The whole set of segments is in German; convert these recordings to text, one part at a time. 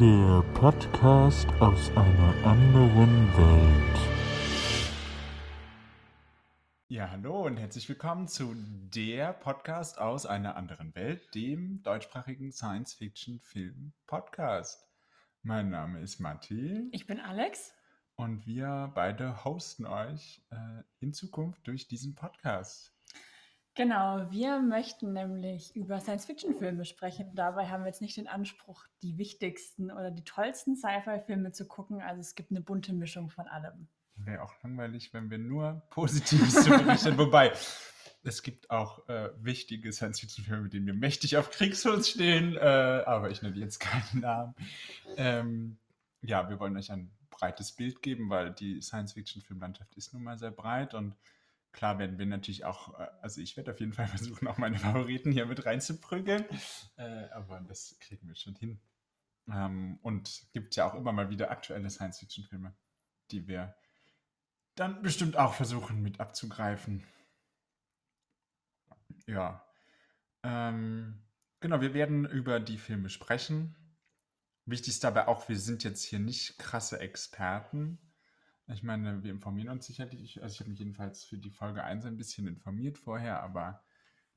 Der Podcast aus einer anderen Welt. Ja, hallo und herzlich willkommen zu der Podcast aus einer anderen Welt, dem deutschsprachigen Science-Fiction-Film-Podcast. Mein Name ist Matti Ich bin Alex. und wir beide hosten euch äh, in Zukunft durch diesen Podcast. Genau, wir möchten nämlich über Science-Fiction-Filme sprechen. Dabei haben wir jetzt nicht den Anspruch, die wichtigsten oder die tollsten Sci-Fi-Filme zu gucken. Also es gibt eine bunte Mischung von allem. Wäre auch langweilig, wenn wir nur Positives zu berichten. Wobei, es gibt auch äh, wichtige Science-Fiction-Filme, mit denen wir mächtig auf Kriegsfuß stehen, äh, aber ich nenne jetzt keinen Namen. Ähm, ja, wir wollen euch ein breites Bild geben, weil die Science-Fiction-Filmlandschaft ist nun mal sehr breit und klar werden wir natürlich auch, äh, also ich werde auf jeden Fall versuchen, auch meine Favoriten hier mit reinzuprügeln, äh, aber das kriegen wir schon hin. Ähm, und gibt ja auch immer mal wieder aktuelle Science-Fiction-Filme, die wir dann bestimmt auch versuchen mit abzugreifen. Ja. Ähm, genau, wir werden über die Filme sprechen. Wichtig ist dabei auch, wir sind jetzt hier nicht krasse Experten. Ich meine, wir informieren uns sicherlich. Also ich habe mich jedenfalls für die Folge 1 ein bisschen informiert vorher, aber.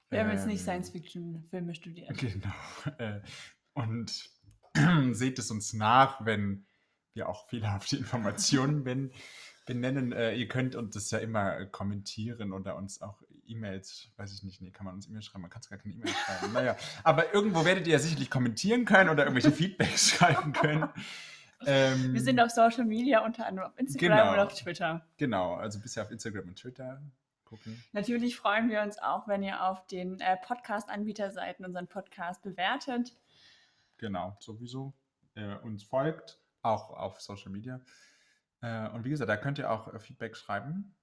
Wir haben jetzt nicht ähm, Science-Fiction-Filme studiert. Genau. Äh, Und seht es uns nach, wenn wir auch fehlerhafte Informationen ben- benennen. Äh, Ihr könnt uns das ja immer äh, kommentieren oder uns auch E-Mails, weiß ich nicht, nee, kann man uns E-Mails schreiben, man kann es gar keine E-Mails schreiben. Naja, aber irgendwo werdet ihr ja sicherlich kommentieren können oder irgendwelche Feedbacks schreiben können. Ähm, Wir sind auf Social Media, unter anderem auf Instagram Genau. und auf Twitter. Genau, also bisher auf Instagram und Twitter gucken. Natürlich freuen wir uns auch, wenn ihr auf den äh, Podcast-Anbieterseiten unseren Podcast bewertet. Genau, sowieso. Äh, uns folgt, auch auf Social Media. Äh, und wie gesagt, da könnt ihr auch äh, Feedback schreiben.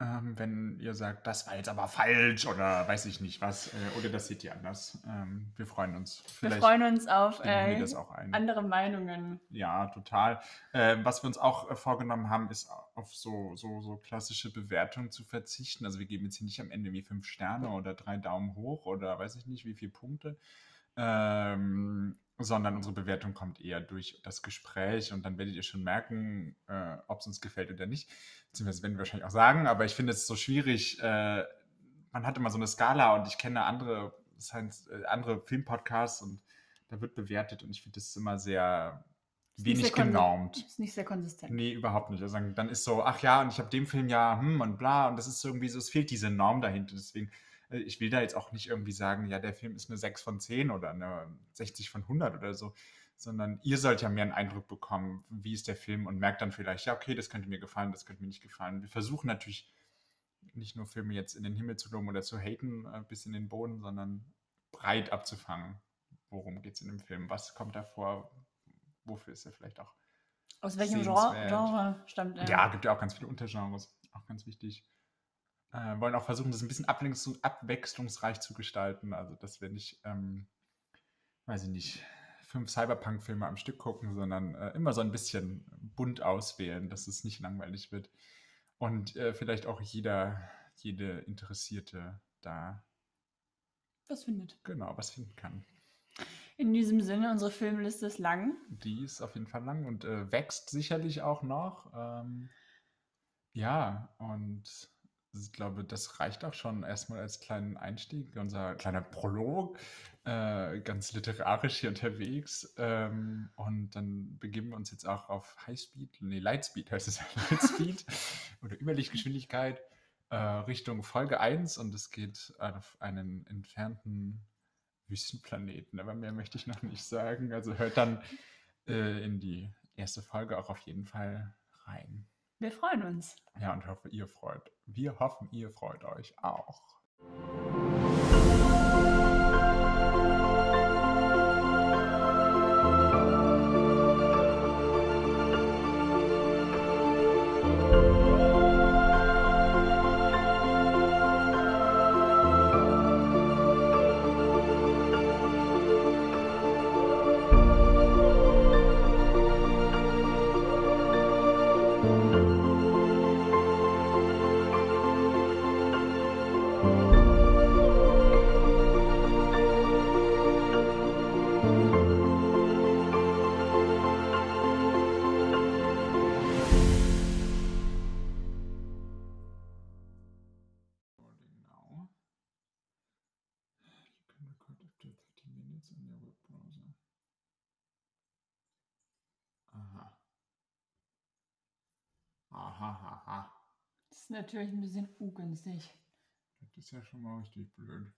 Ähm, wenn ihr sagt, das war jetzt aber falsch oder weiß ich nicht was, äh, oder das seht ihr anders. Ähm, wir freuen uns. Wir Vielleicht freuen uns auf wir äh, andere Meinungen. Ja, total. Ähm, was wir uns auch äh, vorgenommen haben, ist auf so, so, so klassische Bewertungen zu verzichten. Also wir geben jetzt hier nicht am Ende wie fünf Sterne oder drei Daumen hoch oder weiß ich nicht, wie viele Punkte, ähm, sondern unsere Bewertung kommt eher durch das Gespräch und dann werdet ihr schon merken, äh, ob es uns gefällt oder nicht. Beziehungsweise werden wir wahrscheinlich auch sagen, aber ich finde es so schwierig. Äh, man hat immer so eine Skala und ich kenne andere, Science, äh, andere Filmpodcasts und da wird bewertet und ich finde das immer sehr Ist wenig genormt. Ist nicht sehr konsistent. Nee, überhaupt nicht. Also dann ist so, ach ja, und ich habe dem Film ja, hm und bla, und das ist irgendwie so, es fehlt diese Norm dahinter. Deswegen, ich will da jetzt auch nicht irgendwie sagen, ja, der Film ist eine 6 von 10 oder eine 60 von 100 oder so, sondern ihr sollt ja mehr einen Eindruck bekommen, wie ist der Film und merkt dann vielleicht, ja, okay, das könnte mir gefallen, das könnte mir nicht gefallen. Wir versuchen natürlich nicht nur Filme jetzt in den Himmel zu loben oder zu haten äh, bis in den Boden, sondern breit abzufangen. Worum geht es in dem Film? Was kommt da vor? Wofür ist er vielleicht auch Aus welchem Genre. Genre stammt er? ja, gibt ja auch ganz viele Untergenres, auch ganz wichtig. Äh, wollen auch versuchen, das ein bisschen abwechslungs abwechslungsreich zu gestalten. Also, dass wir nicht, ähm, weiß ich nicht, fünf Cyberpunk-Filme am Stück gucken, sondern äh, immer so ein bisschen bunt auswählen, dass es nicht langweilig wird. Und äh, vielleicht auch jeder, jede Interessierte da Was findet? genau was finden kann. In diesem Sinne, unsere Filmliste ist lang. Die ist auf jeden Fall lang und äh, wächst sicherlich auch noch. Ähm, ja, und ich glaube, das reicht auch schon erstmal als kleinen Einstieg, unser kleiner Prolog, äh, ganz literarisch hier unterwegs. Ähm, und dann begeben wir uns jetzt auch auf Highspeed, nee, Lightspeed heißt es ja, Lightspeed oder Überlichtgeschwindigkeit äh, Richtung Folge 1 und es geht auf einen entfernten Wüstenplaneten, aber mehr möchte ich noch nicht sagen. Also hört dann äh, in die erste Folge auch auf jeden Fall rein. Wir freuen uns. Ja, und hoffe, ihr freut. Wir hoffen, ihr freut euch auch. Webbrowser. Aha. Aha, aha. Das ist natürlich ein bisschen ungünstig. Das ist ja schon mal richtig blöd.